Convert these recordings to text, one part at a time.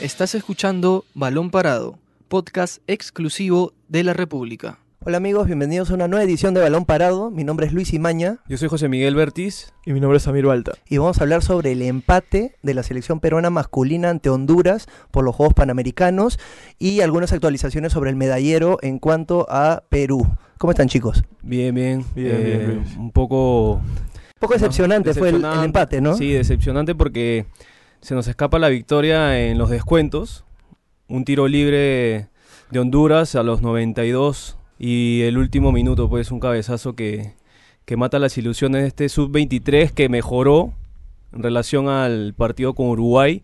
Estás escuchando Balón Parado, podcast exclusivo de la República. Hola amigos, bienvenidos a una nueva edición de Balón Parado. Mi nombre es Luis Imaña Yo soy José Miguel Bertis. Y mi nombre es Samir Balta. y vamos a hablar sobre el empate de la selección peruana masculina ante Honduras por los Juegos Panamericanos y algunas actualizaciones sobre el medallero en cuanto a Perú. ¿Cómo están chicos? Bien, bien. Bien, bien, Eh, Luis. Un poco... Un poco decepcionante fue el- empate, ¿no? Sí, decepcionante porque se nos escapa la victoria en los descuentos. Un tiro libre de Honduras a los 92 y el último minuto, pues un cabezazo que, que mata las ilusiones de este sub-23 que mejoró en relación al partido con Uruguay.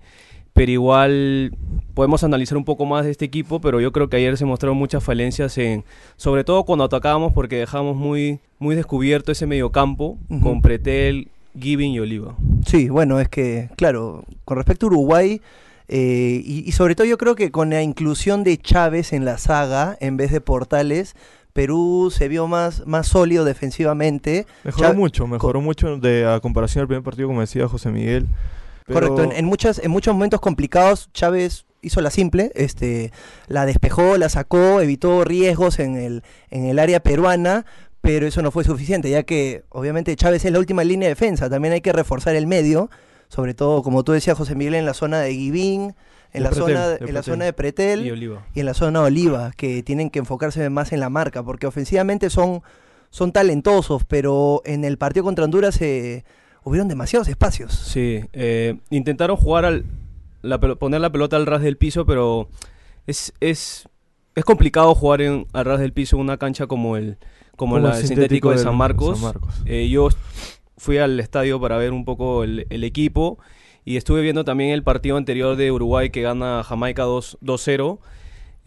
Pero igual podemos analizar un poco más de este equipo, pero yo creo que ayer se mostraron muchas falencias en, sobre todo cuando atacábamos porque dejamos muy, muy descubierto ese mediocampo Ujú. con Pretel, Giving y Oliva. Sí, bueno, es que, claro, con respecto a Uruguay, eh, y, y sobre todo yo creo que con la inclusión de Chávez en la saga en vez de Portales, Perú se vio más, más sólido defensivamente. Mejoró mucho, mejoró mucho de a comparación al primer partido, como decía José Miguel. Pero- Correcto, en, en muchas, en muchos momentos complicados Chávez hizo la simple, este, la despejó, la sacó, evitó riesgos en el, en el área peruana, pero eso no fue suficiente, ya que obviamente Chávez es la última línea de defensa, también hay que reforzar el medio, sobre todo como tú decías José Miguel, en la zona de Guivín, en, De la, Pretel, zona, de en la Pretel. zona de Pretel Y Oliva. y en la zona de Oliva, que tienen que enfocarse más en la marca, porque ofensivamente son, son talentosos, pero en el partido contra Honduras se hubieron demasiados espacios. Sí, eh, intentaron jugar al, la poner la pelota al ras del piso, pero es, es, es complicado jugar en, al ras del piso en una cancha como el, como como la, el sintético de San Marcos. San Marcos. Eh, yo fui al estadio para ver un poco el, el equipo y estuve viendo también el partido anterior de Uruguay que gana Jamaica 2 2-0.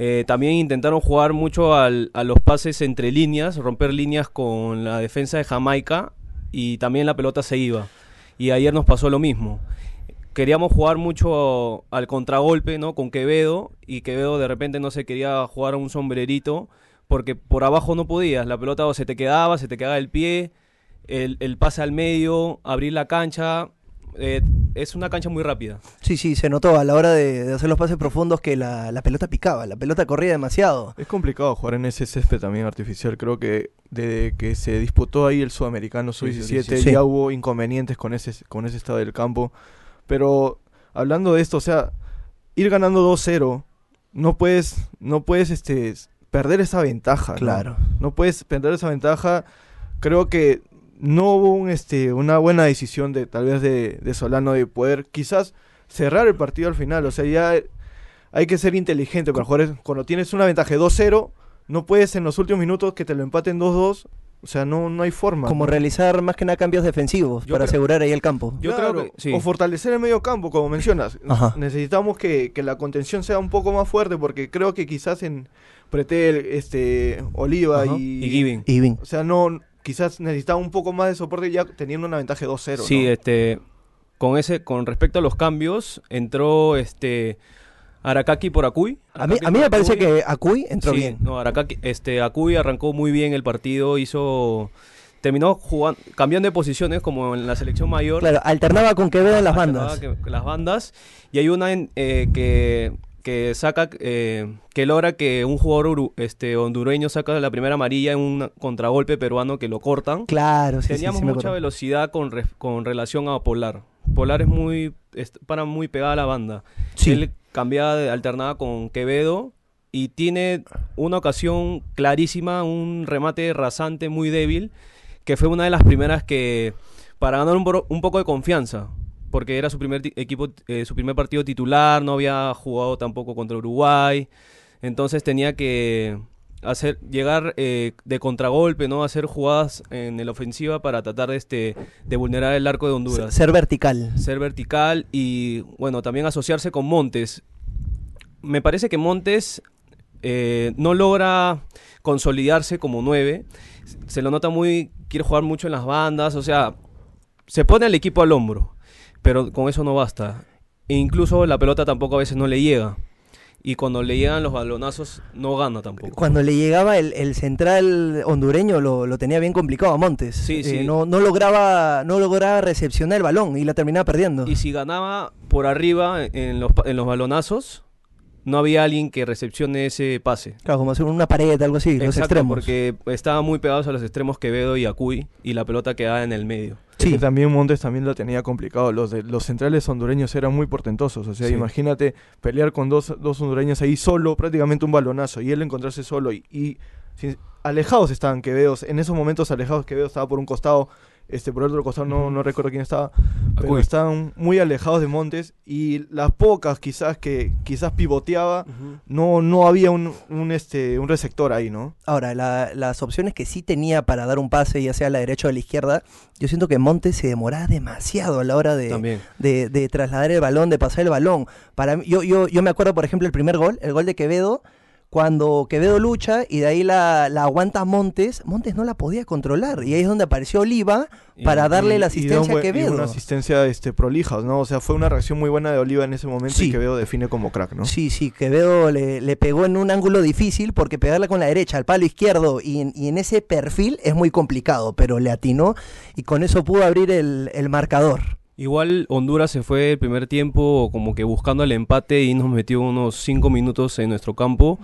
Eh, también intentaron jugar mucho al- a los pases entre líneas, romper líneas con la defensa de Jamaica y también la pelota se iba. Y ayer nos pasó lo mismo. Queríamos jugar mucho al contragolpe, ¿no? Con Quevedo y Quevedo de repente no se quería jugar a un sombrerito porque por abajo no podías. La pelota o se te quedaba, se te quedaba el pie, el, el pase al medio, abrir la cancha. eh, es una cancha muy rápida. Sí, sí, se notó a la hora de, de hacer los pases profundos que la, la pelota picaba, la pelota corría demasiado. Es complicado jugar en ese césped también artificial. Creo que desde que se disputó ahí el sudamericano Sí, sub-17 sí. ya hubo inconvenientes con ese, con ese estado del campo. Pero hablando de esto, o sea, ir ganando 2-0, no puedes, no puedes este, perder esa ventaja. ¿no? Claro. no puedes perder esa ventaja. Creo que no hubo un, este, una buena decisión de tal vez de, de Solano de poder quizás cerrar el partido al final. O sea, ya hay que ser inteligente para jugar. Cuando tienes una ventaja de 2-0, no puedes en los últimos minutos que te lo empaten 2-2. O sea, no, no hay forma. Como ¿no? realizar más que nada cambios defensivos Yo para creo- asegurar ahí el campo. Yo Claro, creo que sí. O fortalecer el medio campo, como mencionas. Ajá. Necesitamos que, que la contención sea un poco más fuerte porque creo que quizás en Pretel, este, Oliva Ajá. y, Y Giving. Y. O sea, no, quizás necesitaba un poco más de soporte ya teniendo una ventaja de 2-0. Sí, ¿no? este, con ese, con respecto a los cambios, entró este Arakaki por Acuy. A mí, a me parece Acuy. que Acuy entró Sí, bien. No, Arakaki, este, Acuy arrancó muy bien el partido, hizo, terminó jugando, cambiando de posiciones como en la selección mayor. Claro, alternaba con Quevedo en las bandas. que- las bandas y hay una en- eh, que que saca eh, que logra que un jugador uru- este hondureño saca la primera amarilla en un contragolpe peruano que lo cortan Claro, sí, sí, Teníamos sí, me mucha velocidad con, re- con relación a Polar. Polar es muy es- para muy pegada a la banda. Sí. Él cambiaba de alternaba con Quevedo y tiene una ocasión clarísima, un remate rasante muy débil, que fue una de las primeras que para ganar un, poco de confianza, porque era su primer equipo, eh, su primer partido titular, no había jugado tampoco contra Uruguay, entonces tenía que hacer llegar eh, de contragolpe, no hacer jugadas en la ofensiva para tratar de este de vulnerar el arco de Honduras Ser vertical. ser vertical y bueno, también asociarse con Montes. Me parece que Montes eh, no logra consolidarse como nueve. Se lo nota muy, quiere jugar mucho en las bandas, o sea, se pone al equipo al hombro, pero con eso no basta. E incluso la pelota tampoco a veces no le llega. Y cuando le llegan los balonazos no gana tampoco. Cuando le llegaba el, el central hondureño lo, lo tenía bien complicado a Montes. Sí, Eh, sí. no, no lograba, no lograba recepcionar el balón y la terminaba perdiendo. Y si ganaba por arriba en los, en los balonazos, no había alguien que recepcione ese pase. Claro, como hacer una pared, algo así, los Exacto, extremos. porque estaban muy pegados a los extremos Quevedo y Acuy y la pelota quedaba en el medio. Sí. que también Montes también lo tenía complicado. Los, de, los centrales hondureños eran muy portentosos. O sea, Sí. imagínate pelear con dos, dos hondureños ahí solo, prácticamente un balonazo, y él encontrarse solo. Y, y sin- alejados estaban Quevedo. En esos momentos alejados Quevedo estaba por un costado, este por el otro costado no, no recuerdo quién estaba. Pero estaban muy alejados de Montes. Y las pocas quizás que quizás pivoteaba, no, no había un, un, este, un receptor ahí, ¿no? Ahora, la- las opciones que sí tenía para dar un pase, ya sea a la derecha o a la izquierda, yo siento que Montes se demoraba demasiado a la hora de, También. de, de trasladar el balón, de pasar el balón. Para mí, yo, yo, yo me acuerdo, por ejemplo, el primer gol, el gol de Quevedo, cuando Quevedo lucha y de ahí la, la aguanta Montes, Montes no la podía controlar. Y ahí es donde apareció Oliva Y- para darle Y- la asistencia a y Quevedo. una asistencia este, prolija, ¿no? O sea, fue una reacción muy buena de Oliva en ese momento Sí. y Quevedo define como crack, ¿no? Sí, sí, Quevedo le, le pegó en un ángulo difícil porque pegarla con la derecha al palo izquierdo y en, y en ese perfil es muy complicado, pero le atinó y con eso pudo abrir el, el marcador. Igual Honduras se fue el primer tiempo como que buscando el empate y nos metió unos 5 minutos en nuestro campo.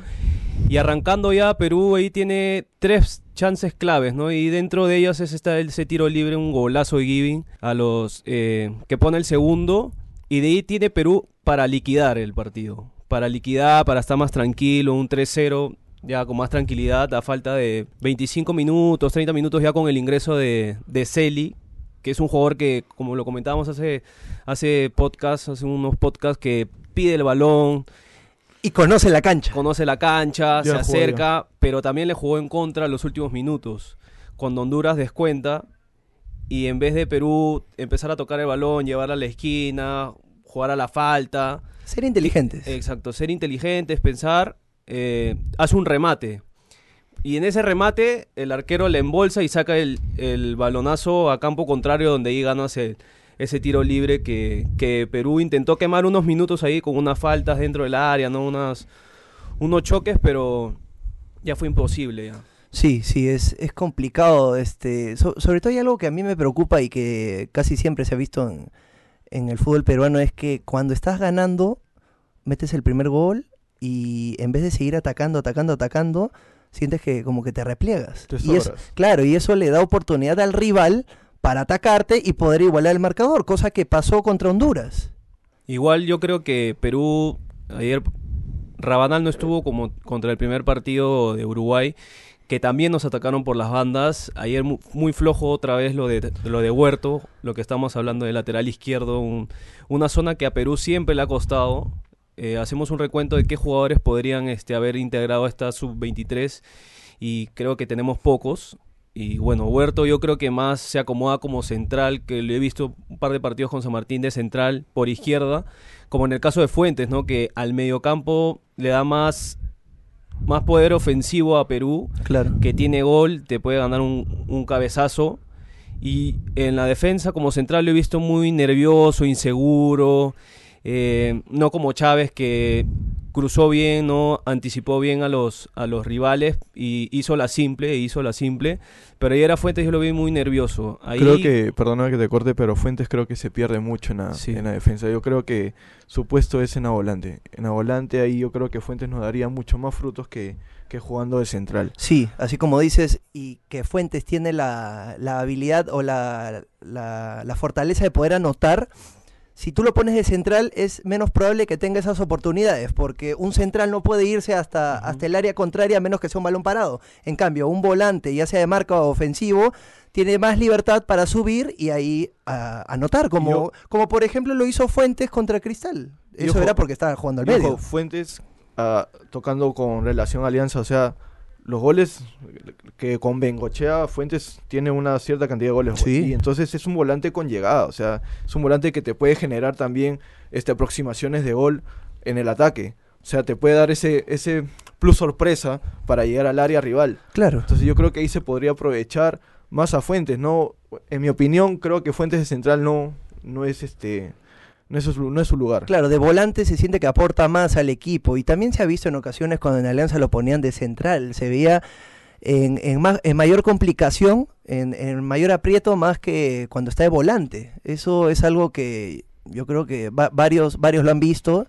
Y arrancando ya, Perú ahí tiene tres chances claves, ¿no? Y dentro de ellas es esta, ese tiro libre, un golazo de Giving a los eh, que pone el segundo. Y de ahí tiene Perú para liquidar el partido. Para liquidar, para estar más tranquilo, un 3-0, ya con más tranquilidad, a falta de 25 minutos, 30 minutos ya con el ingreso de, de Celi, que es un jugador que, como lo comentábamos hace, hace podcast, hace unos podcasts, que pide el balón, Y conoce la cancha. conoce la cancha, se acerca, pero también le jugó en contra los últimos minutos. Cuando Honduras descuenta y en vez de Perú empezar a tocar el balón, llevarla a la esquina, jugar a la falta, Ser inteligentes. exacto, ser inteligentes, pensar, eh, hace un remate. Y en ese remate el arquero le embolsa y saca el, el balonazo a campo contrario donde ahí ganas el- ese tiro libre que, que Perú intentó quemar unos minutos ahí con unas faltas dentro del área, ¿no? Unas, unos choques, pero ya fue imposible. Ya. Sí, sí, es, es complicado. Este, so- sobre todo hay algo que a mí me preocupa y que casi siempre se ha visto en, en el fútbol peruano, es que cuando estás ganando, metes el primer gol y en vez de seguir atacando, atacando, atacando, sientes que como que te repliegas. Te Y es, sobras. claro, y eso le da oportunidad al rival para atacarte y poder igualar el marcador, cosa que pasó contra Honduras. Igual yo creo que Perú, ayer Rabanal no estuvo como contra el primer partido de Uruguay, que también nos atacaron por las bandas. Ayer mu- muy, flojo otra vez lo de, lo de Huerto, lo que estamos hablando de lateral izquierdo, un- una zona que a Perú siempre le ha costado. Eh, hacemos un recuento de qué jugadores podrían este, haber integrado a esta sub-23 y creo que tenemos pocos. Y bueno, Huerto yo creo que más se acomoda como central, que le he visto un par de partidos con San Martín de central por izquierda, como en el caso de Fuentes, ¿no? Que al mediocampo le da más, más poder ofensivo a Perú, Claro. que tiene gol, te puede ganar un, un cabezazo. Y en la defensa como central lo he visto muy nervioso, inseguro, eh, no como Chávez que cruzó bien, no anticipó bien a los, a los rivales y hizo la simple, hizo la simple, pero ayer a Fuentes yo lo vi muy nervioso. Ahí, Creo que, perdona que te corte, pero Fuentes creo que se pierde mucho en la, Sí. en la defensa. Yo creo que su puesto es en la volante. En la volante ahí yo creo que Fuentes nos daría mucho más frutos que, que jugando de central. Sí, así como dices, y que Fuentes tiene la, la habilidad o la, la, la fortaleza de poder anotar, si tú lo pones de central es menos probable que tenga esas oportunidades, porque un central no puede irse hasta, hasta el área contraria a menos que sea un balón parado. En cambio, un volante, ya sea de marca o ofensivo, tiene más libertad para subir y ahí anotar, como, Yo- como por ejemplo lo hizo Fuentes contra Cristal. Eso era porque estaba jugando al medio. Fuentes ah, tocando con relación a Alianza, o sea, los goles que con Bengochea Fuentes tiene una cierta cantidad de goles. Sí. Y entonces es un volante con llegada, o sea, es un volante que te puede generar también este, aproximaciones de gol en el ataque. O sea, te puede dar ese, ese plus sorpresa para llegar al área rival. Claro. Entonces yo creo que ahí se podría aprovechar más a Fuentes, ¿no? En mi opinión, creo que Fuentes de Central no, no es este no es su, no es su lugar. Claro, de volante se siente que aporta más al equipo y también se ha visto en ocasiones cuando en Alianza lo ponían de central, se veía en, en, más, en mayor complicación, en, en mayor aprieto más que cuando está de volante. Eso es algo que yo creo que va- varios, varios lo han visto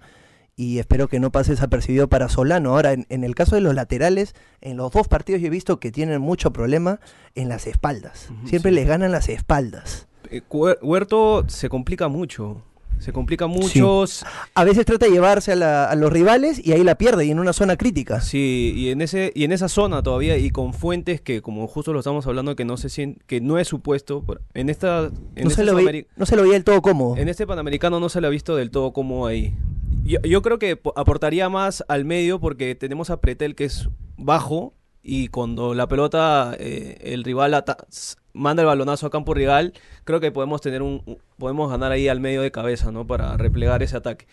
y espero que no pase desapercibido para Solano. Ahora, en, en el caso de los laterales, en los dos partidos yo he visto que tienen mucho problema en las espaldas. Siempre sí. les ganan las espaldas. Eh, Huer- Huerto se complica mucho. Se complica mucho. A veces trata de llevarse a, la- a los rivales y ahí la pierde y en una zona crítica. Sí, y en ese y en esa zona todavía y con fuentes que como justo lo estamos hablando que no se sien- que no es supuesto en esta en No este se, lo Sudameri- no se lo veía del todo cómodo. en este panamericano no se le ha visto del todo como ahí. Yo, yo creo que po- aportaría más al medio porque tenemos a Pretel que es bajo y cuando la pelota eh, el rival manda el balonazo a campo rival, creo que podemos tener un podemos ganar ahí al medio de cabeza, ¿no? Para replegar ese ataque.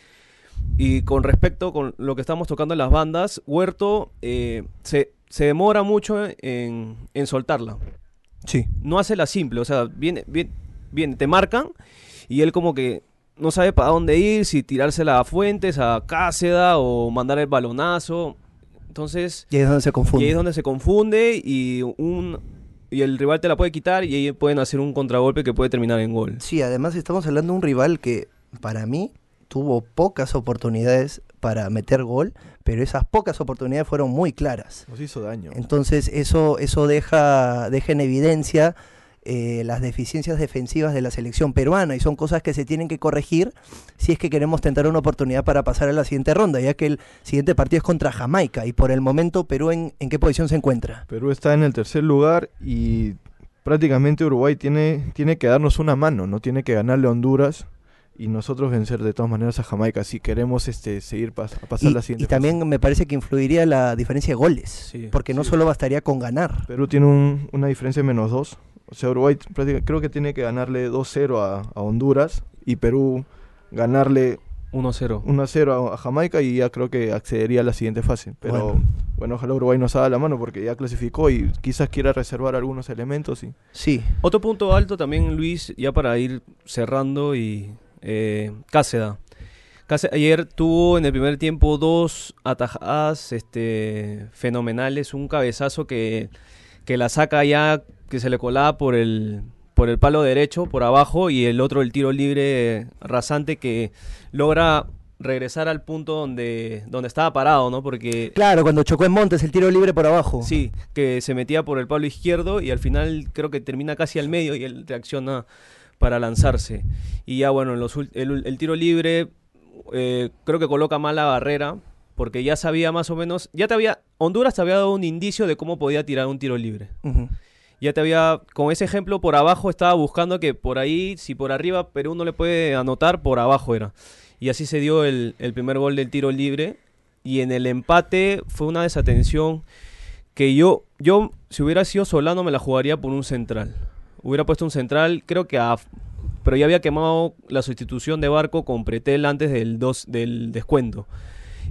Y con respecto con lo que estamos tocando en las bandas, Huerto eh, se, se demora mucho en, en soltarla. Sí. No hace la simple, o sea, viene, viene, viene, te marcan y él como que no sabe para dónde ir, si tirársela a Fuentes, a Cáceda o mandar el balonazo. Entonces, Y ahí es donde se confunde. y ahí es donde se confunde y un y el rival te la puede quitar y ahí pueden hacer un contragolpe que puede terminar en gol. Sí, además estamos hablando de un rival que para mí tuvo pocas oportunidades para meter gol, pero esas pocas oportunidades fueron muy claras. Nos hizo daño. Entonces eso, eso deja, deja en evidencia eh, las deficiencias defensivas de la selección peruana y son cosas que se tienen que corregir si es que queremos tentar una oportunidad para pasar a la siguiente ronda, ya que el siguiente partido es contra Jamaica y por el momento Perú en, en qué posición se encuentra. Perú está en el tercer lugar y prácticamente Uruguay tiene, tiene que darnos una mano, no tiene que ganarle a Honduras y nosotros vencer de todas maneras a Jamaica si queremos este seguir pas- a pasar Y, la siguiente y también fase. me parece que influiría la diferencia de goles, Sí, porque no sí. solo bastaría con ganar. Perú tiene un- una diferencia de menos 2. O sea, Uruguay creo que tiene que ganarle 2-0 a, a Honduras y Perú ganarle 1-0. 1-0 a, a Jamaica y ya creo que accedería a la siguiente fase. Pero Bueno. bueno. ojalá Uruguay nos haga la mano porque ya clasificó y quizás quiera reservar algunos elementos. Y... Sí, Otro punto alto también, Luis, ya para ir cerrando y eh, Cáceda. Cáceda ayer tuvo en el primer tiempo dos atajadas este, fenomenales, un cabezazo que, que la saca ya, que se le colaba por el, por el palo derecho, por abajo, y el otro el tiro libre rasante que logra regresar al punto donde, donde estaba parado, ¿no? Porque claro, cuando chocó en Montes el tiro libre por abajo. Sí, que se metía por el palo izquierdo y al final creo que termina casi al medio y él reacciona para lanzarse. Y ya bueno, en los el, el tiro libre eh, creo que coloca mal la barrera porque ya sabía más o menos, ya te había, Honduras te había dado un indicio de cómo podía tirar un tiro libre. Ya te había, con ese ejemplo por abajo estaba buscando que por ahí, si por arriba Perú no le puede anotar, por abajo era. Y así se dio el, el primer gol del tiro libre. Y en el empate fue una desatención que yo, yo, si hubiera sido Solano, me la jugaría por un central. Hubiera puesto un central, creo que a... Pero ya había quemado la sustitución de Barco con Pretel antes del, dos, del descuento.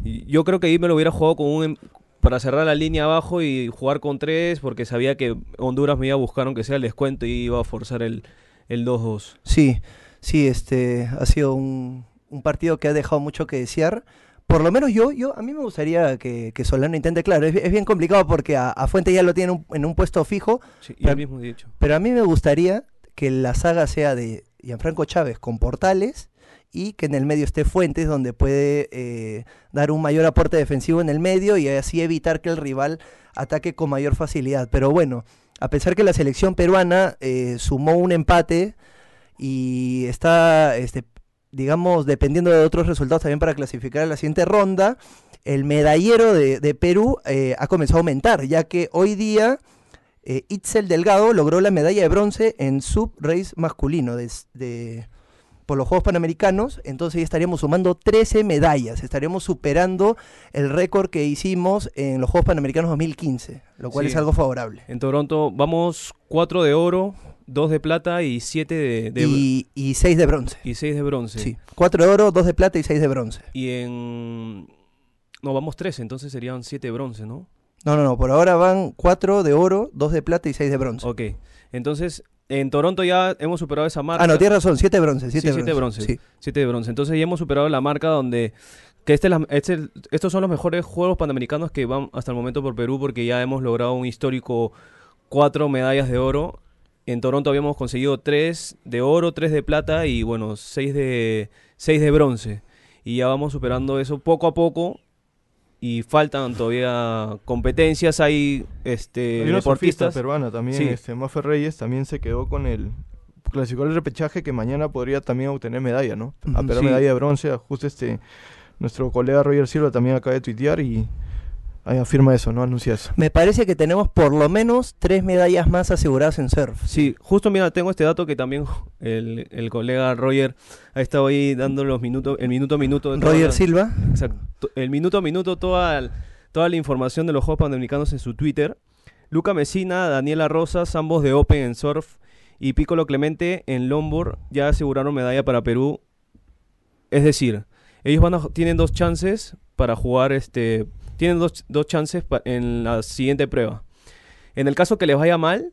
Yo creo que ahí me lo hubiera jugado con un, em- para cerrar la línea abajo y jugar con tres, porque sabía que Honduras me iba a buscar aunque sea el descuento y iba a forzar el, el 2-2. Sí, sí, este ha sido un, un partido que ha dejado mucho que desear. Por lo menos yo, yo a mí me gustaría que, que Solano intente, claro, es, es bien complicado porque a, a Fuente ya lo tiene un- en un puesto fijo, Sí, Pero- mismo dicho. pero a mí me gustaría que la saga sea de Gianfranco Chávez con Portales y que en el medio esté Fuentes, donde puede eh, dar un mayor aporte defensivo en el medio y así evitar que el rival ataque con mayor facilidad. Pero bueno, a pesar que la selección peruana eh, sumó un empate y está, este, digamos, dependiendo de otros resultados también para clasificar a la siguiente ronda, el medallero de, Perú eh, ha comenzado a aumentar, ya que hoy día eh, Itzel Delgado logró la medalla de bronce en sub-race masculino de- por los Juegos Panamericanos, entonces ya estaríamos sumando 13 medallas, estaríamos superando el récord que hicimos en los Juegos Panamericanos 2015, lo cual Sí. es algo favorable. En Toronto vamos 4 de oro, 2 de plata y 7 de, de- Y, y 6 de bronce. y 6 de bronce. Sí. 4 de oro, 2 de plata y 6 de bronce. Y en... No, vamos 3, entonces serían 7 de bronce, ¿no? No, no, no, por ahora van 4 de oro, 2 de plata y 6 de bronce. Ok, entonces En Toronto ya hemos superado esa marca. Ah, no, tienes razón, siete bronces. Siete Sí, siete bronces. bronces. Sí. Siete de bronce. Entonces ya hemos superado la marca donde... Que este este- estos son los mejores Juegos Panamericanos que van hasta el momento por Perú porque ya hemos logrado un histórico cuatro medallas de oro. En Toronto habíamos conseguido tres de oro, tres de plata y bueno, seis de, seis de bronce. Y ya vamos superando eso poco a poco y faltan todavía competencias. Hay este, Hay una deportistas. peruana también, Sí. este, Mafe Reyes, también se quedó con el... Clasificó el repechaje que mañana podría también obtener medalla, ¿no? A Ujú. pero Sí. medalla de bronce, justo este... Nuestro colega Roger Silva también acaba de tuitear y ahí afirma eso, ¿no? Anuncia eso. Me parece que tenemos por lo menos tres medallas más aseguradas en surf. Sí, justo mira, tengo este dato que también el, el colega Roger ha estado ahí dando los minutos, el minuto a minuto. de Roger la- Silva. Exacto, el minuto a minuto, toda, toda la información de los Juegos Panamericanos en su Twitter. Luca Mesina, Daniela Rosas, ambos de Open en surf, y Piccolo Clemente en longboard ya aseguraron medalla para Perú. Es decir, ellos van a, tienen dos chances para jugar, este, tienen dos, dos chances en la siguiente prueba. En el caso que les vaya mal,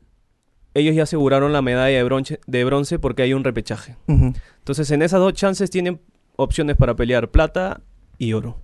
ellos ya aseguraron la medalla de bronce, de bronce porque hay un repechaje. Entonces, en esas dos chances tienen opciones para pelear plata y oro.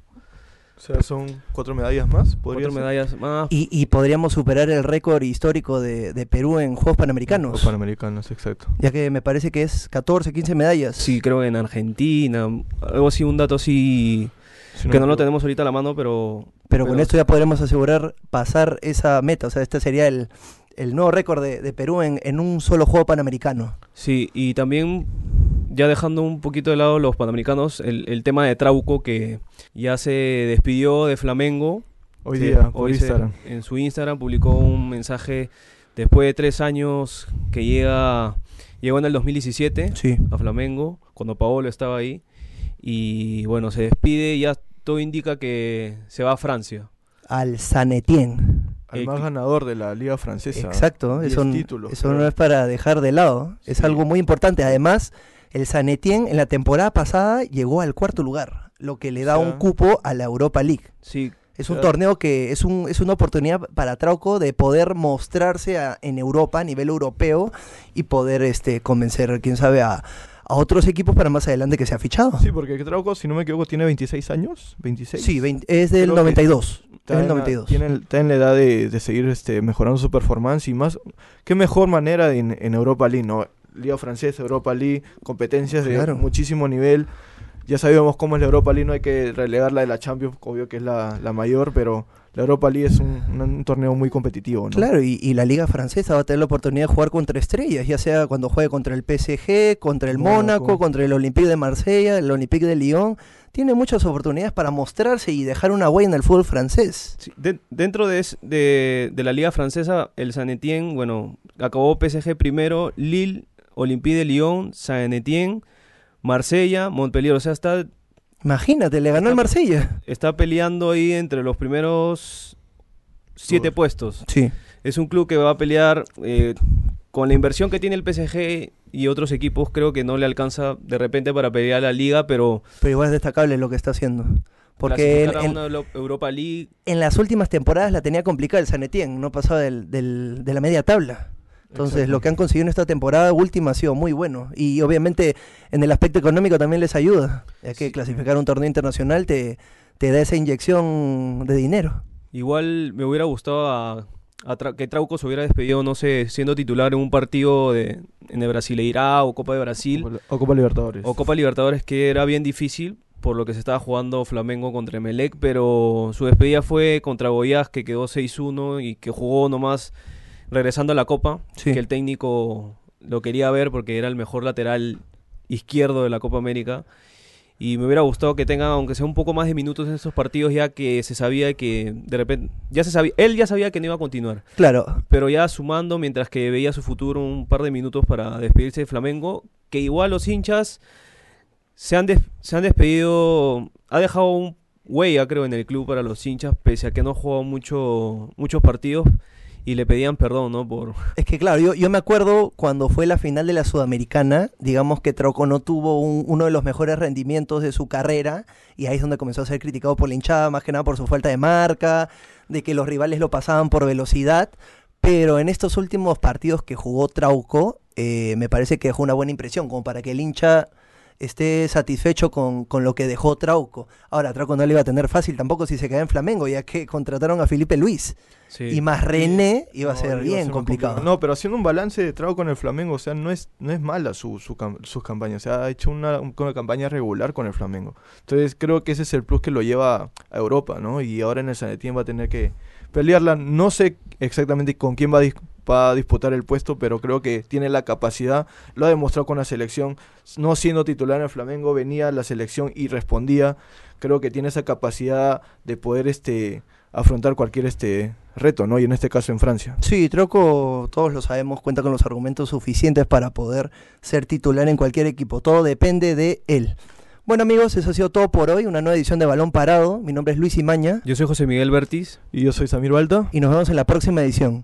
O sea, son cuatro medallas más. ¿podría Cuatro ser? medallas más. Y, y podríamos superar el récord histórico de, de Perú en Juegos Panamericanos. Los Panamericanos, exacto. Ya que me parece que es 14, 15 medallas. Sí, creo que en Argentina. Algo así, un dato así. Si que no lo tenemos ahorita a la mano, pero. Pero con esto ya podremos asegurar pasar esa meta. O sea, este sería el, el nuevo récord de, de Perú en, en un solo juego panamericano. Sí, y también. Ya dejando un poquito de lado los panamericanos, el, el tema de Trauco que ya se despidió de Flamengo. Hoy Sí, día, por hoy se- Instagram. en su Instagram publicó un mensaje después de tres años que llega. Llegó en el 2017. Sí. a Flamengo, cuando Paolo estaba ahí. Y bueno, se despide y ya todo indica que se va a Francia. Al San Etienne. Al Eh, más ganador de la Liga Francesa. Exacto. Eso, títulos, eso no es para dejar de lado. Es Sí. algo muy importante. Además, el San Etienne en la temporada pasada llegó al cuarto lugar, lo que le da O sea- un cupo a la Europa League. Sí, Es un Claro. torneo que es, un, es una oportunidad para Trauco de poder mostrarse a- en Europa, a nivel europeo, y poder este, convencer, quién sabe, a, a otros equipos para más adelante que se ha fichado. Sí, porque Trauco, si no me equivoco, tiene 26 años. 26. Sí, es del Creo que 92. Es Está en la- 92. Tiene, el- está en la edad de, de seguir este, mejorando su performance y más. Qué mejor manera en, en Europa League, ¿no? Liga Francesa, Europa League, competencias de muchísimo nivel. Ya sabemos cómo es la Europa League, no hay que relegarla de la Champions, obvio que es la, la mayor, pero la Europa League es un, un- un torneo muy competitivo, ¿no? Claro, y, y la Liga Francesa va a tener la oportunidad de jugar contra estrellas, ya sea cuando juegue contra el PSG, contra el Mónaco, Mónaco. contra el Olympique de Marsella, el Olympique de Lyon. Tiene muchas oportunidades para mostrarse y dejar una huella en el fútbol francés. sí. De- dentro de, es- de, de la liga francesa, el Saint Etienne, bueno, acabó PSG primero, Lille, Olympique de Lyon, Saint Etienne, Marsella, Montpellier. O sea, está, Imagínate, le ganó el Está- Marsella. está peleando ahí entre los primeros siete Uf. puestos. Sí. Es un club que va a pelear eh, con la inversión que tiene el PSG y otros equipos. Creo que no le alcanza de repente para pelear la liga, pero Pero igual es destacable lo que está haciendo. Porque en, a Europa League en las últimas temporadas la tenía complicada el San Etienne, no pasaba del- del- de la media tabla. Entonces Exacto. lo que han conseguido en esta temporada última ha sido muy bueno. Y obviamente en el aspecto económico también les ayuda, ya que Sí. clasificar un torneo internacional te, te da esa inyección de dinero. Igual me hubiera gustado a- a Tra- que Trauco se hubiera despedido, no sé, siendo titular en un partido de, en el Brasileirá o Copa de Brasil Copa- O Copa Libertadores. o Copa Libertadores, que era bien difícil por lo que se estaba jugando Flamengo contra Emelec, pero su despedida fue contra Goiás, que quedó 6-1 y que jugó nomás regresando a la Copa, Sí. que el técnico lo quería ver porque era el mejor lateral izquierdo de la Copa América. Y me hubiera gustado que tenga, aunque sea un poco más de minutos en esos partidos, ya que se sabía que de repente, ya se sabía, él ya sabía que no iba a continuar, Claro, pero ya sumando mientras que veía su futuro un par de minutos para despedirse de Flamengo, que igual los hinchas se han, des- se han despedido, ha dejado un huella creo en el club para los hinchas, pese a que no ha jugado mucho, muchos partidos y le pedían perdón, ¿no? Por, es que claro, yo, yo me acuerdo cuando fue la final de la Sudamericana, digamos que Trauco no tuvo un- uno de los mejores rendimientos de su carrera y ahí es donde comenzó a ser criticado por la hinchada, más que nada por su falta de marca, de que los rivales lo pasaban por velocidad, pero en estos últimos partidos que jugó Trauco, eh, me parece que dejó una buena impresión, como para que el hincha esté satisfecho con, con lo que dejó Trauco. Ahora, Trauco no le iba a tener fácil tampoco si se queda en Flamengo, ya que contrataron a Felipe Luis. Sí. Y más René iba a No, ser a bien complicado. No, pero haciendo un balance de trago con el Flamengo, o sea, no es, no es mala su, su cam- sus campañas. O sea, ha hecho una, un- una campaña regular con el Flamengo. Entonces creo que ese es el plus que lo lleva a Europa, ¿no? Y ahora en el Sanetín va a tener que pelearla. No sé exactamente con quién va a, va a disputar el puesto, pero creo que tiene la capacidad. Lo ha demostrado con la selección. No siendo titular en el Flamengo, venía a la selección y respondía. Creo que tiene esa capacidad de poder este afrontar cualquier este reto, ¿no? Y en este caso en Francia. Sí, Troco, todos lo sabemos, cuenta con los argumentos suficientes para poder ser titular en cualquier equipo. Todo depende de él. Bueno amigos, eso ha sido todo por hoy. Una nueva edición de Balón Parado. Mi nombre es Luis Imaña Yo soy José Miguel Bertis. Y yo soy Samir Balta. y nos vemos en la próxima edición.